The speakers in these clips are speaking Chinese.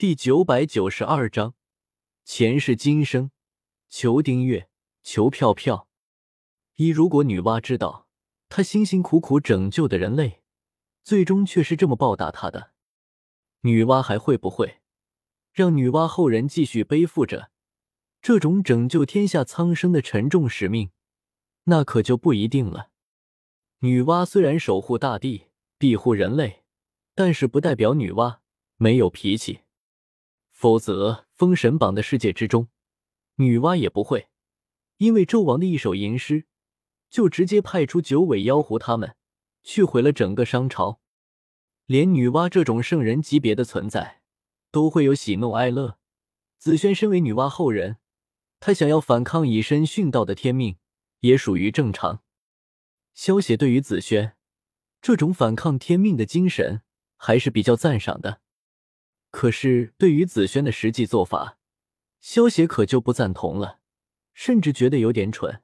第九百九十二章，前世今生。求订阅，求票票。一，如果女娲知道她辛辛苦苦拯救的人类，最终却是这么报答她的，女娲还会不会让女娲后人继续背负着这种拯救天下苍生的沉重使命？那可就不一定了。女娲虽然守护大地、庇护人类，但是不代表女娲没有脾气。否则，封神榜的世界之中，女娲也不会因为纣王的一首吟诗，就直接派出九尾妖狐他们去毁了整个商朝。连女娲这种圣人级别的存在，都会有喜怒哀乐。紫萱身为女娲后人，她想要反抗以身殉道的天命，也属于正常。萧协对于紫萱这种反抗天命的精神，还是比较赞赏的。可是，对于紫萱的实际做法，萧协可就不赞同了，甚至觉得有点蠢。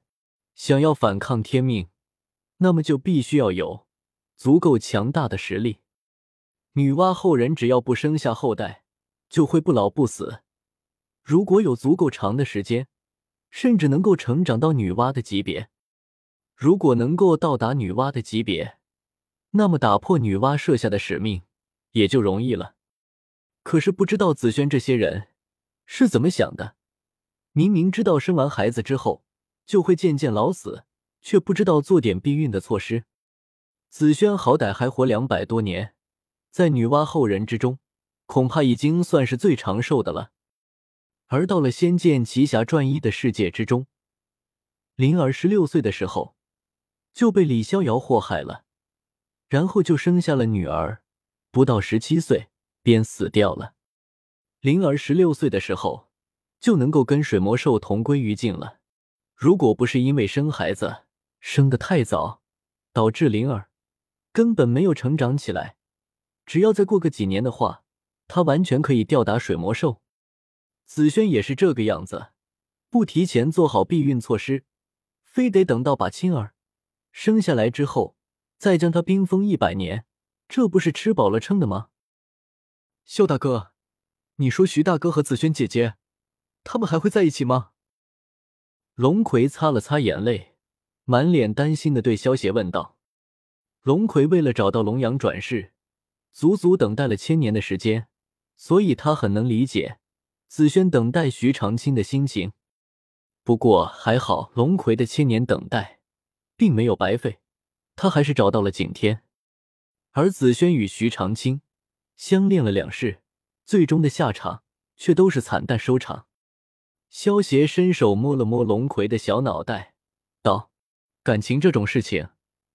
想要反抗天命，那么就必须要有足够强大的实力。女娲后人只要不生下后代，就会不老不死。如果有足够长的时间，甚至能够成长到女娲的级别。如果能够到达女娲的级别，那么打破女娲设下的使命也就容易了。可是不知道紫萱这些人是怎么想的，明明知道生完孩子之后就会渐渐老死，却不知道做点避孕的措施。紫萱好歹还活两百多年，在女娲后人之中，恐怕已经算是最长寿的了。而到了《仙剑奇侠传一》的世界之中，灵儿十六岁的时候就被李逍遥祸害了，然后就生下了女儿，不到十七岁。便死掉了。灵儿十六岁的时候就能够跟水魔兽同归于尽了。如果不是因为生孩子生的太早，导致灵儿根本没有成长起来，只要再过个几年的话，她完全可以吊打水魔兽。紫萱也是这个样子，不提前做好避孕措施，非得等到把青儿生下来之后再将她冰封一百年，这不是吃饱了撑的吗？秀大哥，你说徐大哥和紫萱姐姐，他们还会在一起吗？龙葵擦了擦眼泪，满脸担心的对萧协问道。龙葵为了找到龙阳转世，足足等待了千年的时间，所以他很能理解紫萱等待徐长卿的心情。不过还好，龙葵的千年等待并没有白费，他还是找到了景天，而紫萱与徐长卿。相恋了两世，最终的下场却都是惨淡收场。萧协伸手摸了摸龙葵的小脑袋，道：“感情这种事情，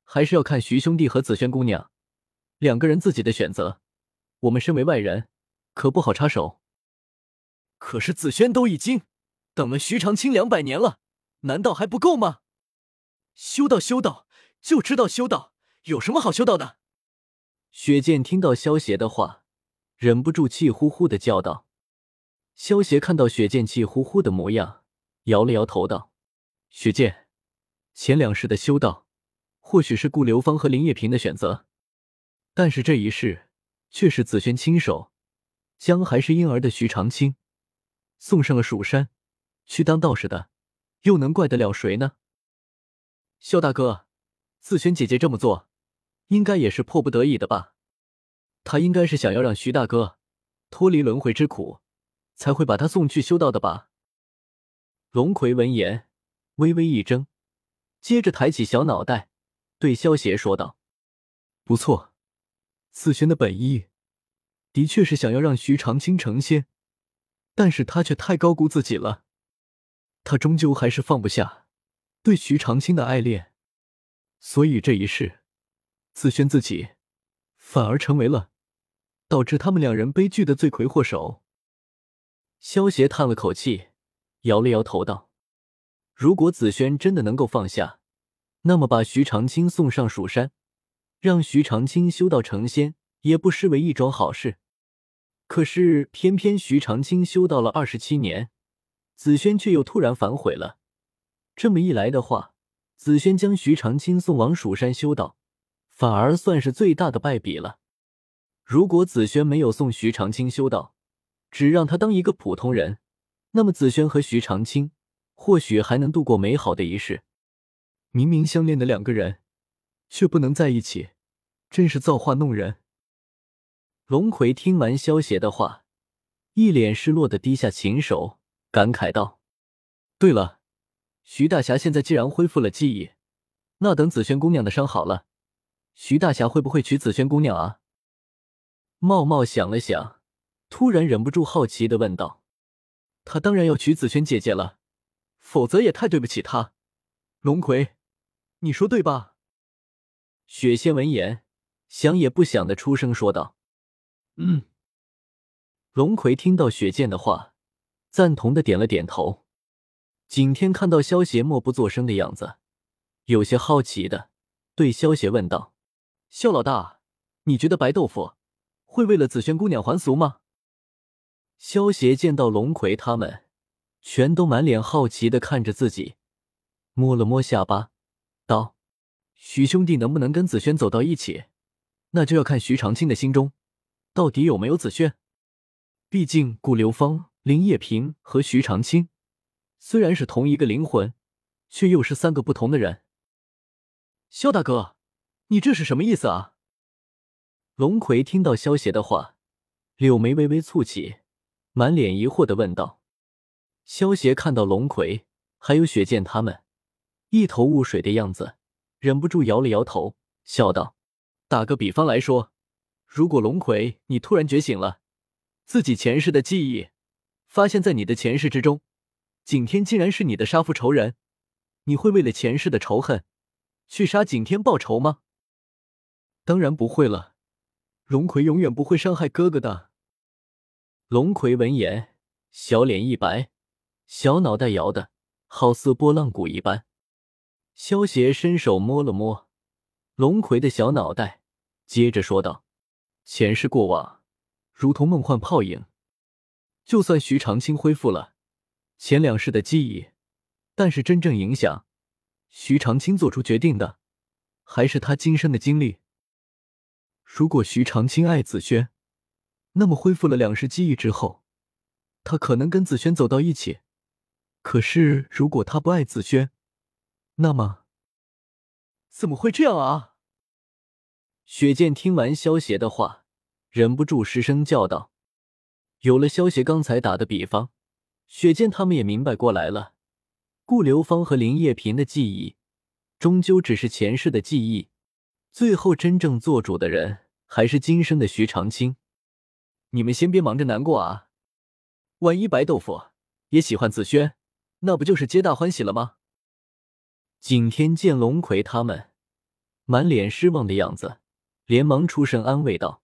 还是要看徐兄弟和紫萱姑娘两个人自己的选择。我们身为外人，可不好插手。可是紫萱都已经等了徐长卿两百年了，难道还不够吗？修道修道就知道修道，有什么好修道的？”雪见听到萧邪的话，忍不住气呼呼的叫道：“萧邪看到雪见气呼呼的模样，摇了摇头道：‘雪见，前两世的修道，或许是顾流芳和林叶萍的选择，但是这一世却是紫萱亲手将还是婴儿的徐长卿送上了蜀山去当道士的，又能怪得了谁呢？’萧大哥，紫萱姐姐这么做。”应该也是迫不得已的吧，他应该是想要让徐大哥脱离轮回之苦，才会把他送去修道的吧。龙葵闻言微微一怔，接着抬起小脑袋，对萧邪说道：“不错，紫萱的本意的确是想要让徐长卿成仙，但是他却太高估自己了，他终究还是放不下对徐长卿的爱恋，所以这一世。”紫萱自己反而成为了导致他们两人悲剧的罪魁祸首。萧协叹了口气，摇了摇头道：“如果紫萱真的能够放下，那么把徐长卿送上蜀山，让徐长卿修道成仙，也不失为一桩好事。可是偏偏徐长卿修道了二十七年，紫萱却又突然反悔了。这么一来的话，紫萱将徐长卿送往蜀山修道。”反而算是最大的败笔了。如果紫萱没有送徐长卿修道，只让他当一个普通人，那么紫萱和徐长卿或许还能度过美好的一世。明明相恋的两个人，却不能在一起，真是造化弄人。龙葵听完萧邪的话，一脸失落的低下琴手，感慨道：“对了，徐大侠现在既然恢复了记忆，那等紫萱姑娘的伤好了，徐大侠会不会娶紫萱姑娘啊？”茂茂想了想，突然忍不住好奇的问道：“他当然要娶紫萱姐姐了，否则也太对不起她。龙葵，你说对吧？”雪仙闻言，想也不想的出声说道。嗯，龙葵听到雪见的话，赞同的点了点头。景天看到萧邪默不作声的样子，有些好奇的对萧邪问道：“肖老大，你觉得白豆腐会为了紫萱姑娘还俗吗？”萧邪见到龙葵他们全都满脸好奇的看着自己，摸了摸下巴，道：“徐兄弟能不能跟紫萱走到一起，那就要看徐长卿的心中。”到底有没有紫萱？毕竟顾流芳、林叶萍和徐长卿虽然是同一个灵魂，却又是三个不同的人。萧大哥，你这是什么意思啊？龙葵听到萧邪的话，柳眉微微蹙起，满脸疑惑的问道。萧邪看到龙葵还有雪见他们一头雾水的样子，忍不住摇了摇头，笑道：“打个比方来说。”如果龙葵，你突然觉醒了，自己前世的记忆，发现在你的前世之中，景天竟然是你的杀父仇人，你会为了前世的仇恨，去杀景天报仇吗？当然不会了，龙葵永远不会伤害哥哥的。龙葵闻言，小脸一白，小脑袋摇的好似拨浪鼓一般。萧邪伸手摸了摸龙葵的小脑袋，接着说道。前世过往，如同梦幻泡影。就算徐长卿恢复了前两世的记忆，但是真正影响徐长卿做出决定的，还是他今生的经历。如果徐长卿爱紫萱，那么恢复了两世记忆之后，他可能跟紫萱走到一起。可是如果他不爱紫萱，那么怎么会这样啊？雪见听完萧邪的话，忍不住失声叫道：“有了萧邪刚才打的比方，雪见他们也明白过来了。顾流芳和林叶萍的记忆，终究只是前世的记忆，最后真正做主的人还是今生的徐长卿。你们先别忙着难过啊，万一白豆腐也喜欢紫萱，那不就是皆大欢喜了吗？”景天见龙葵他们满脸失望的样子。连忙出声安慰道：“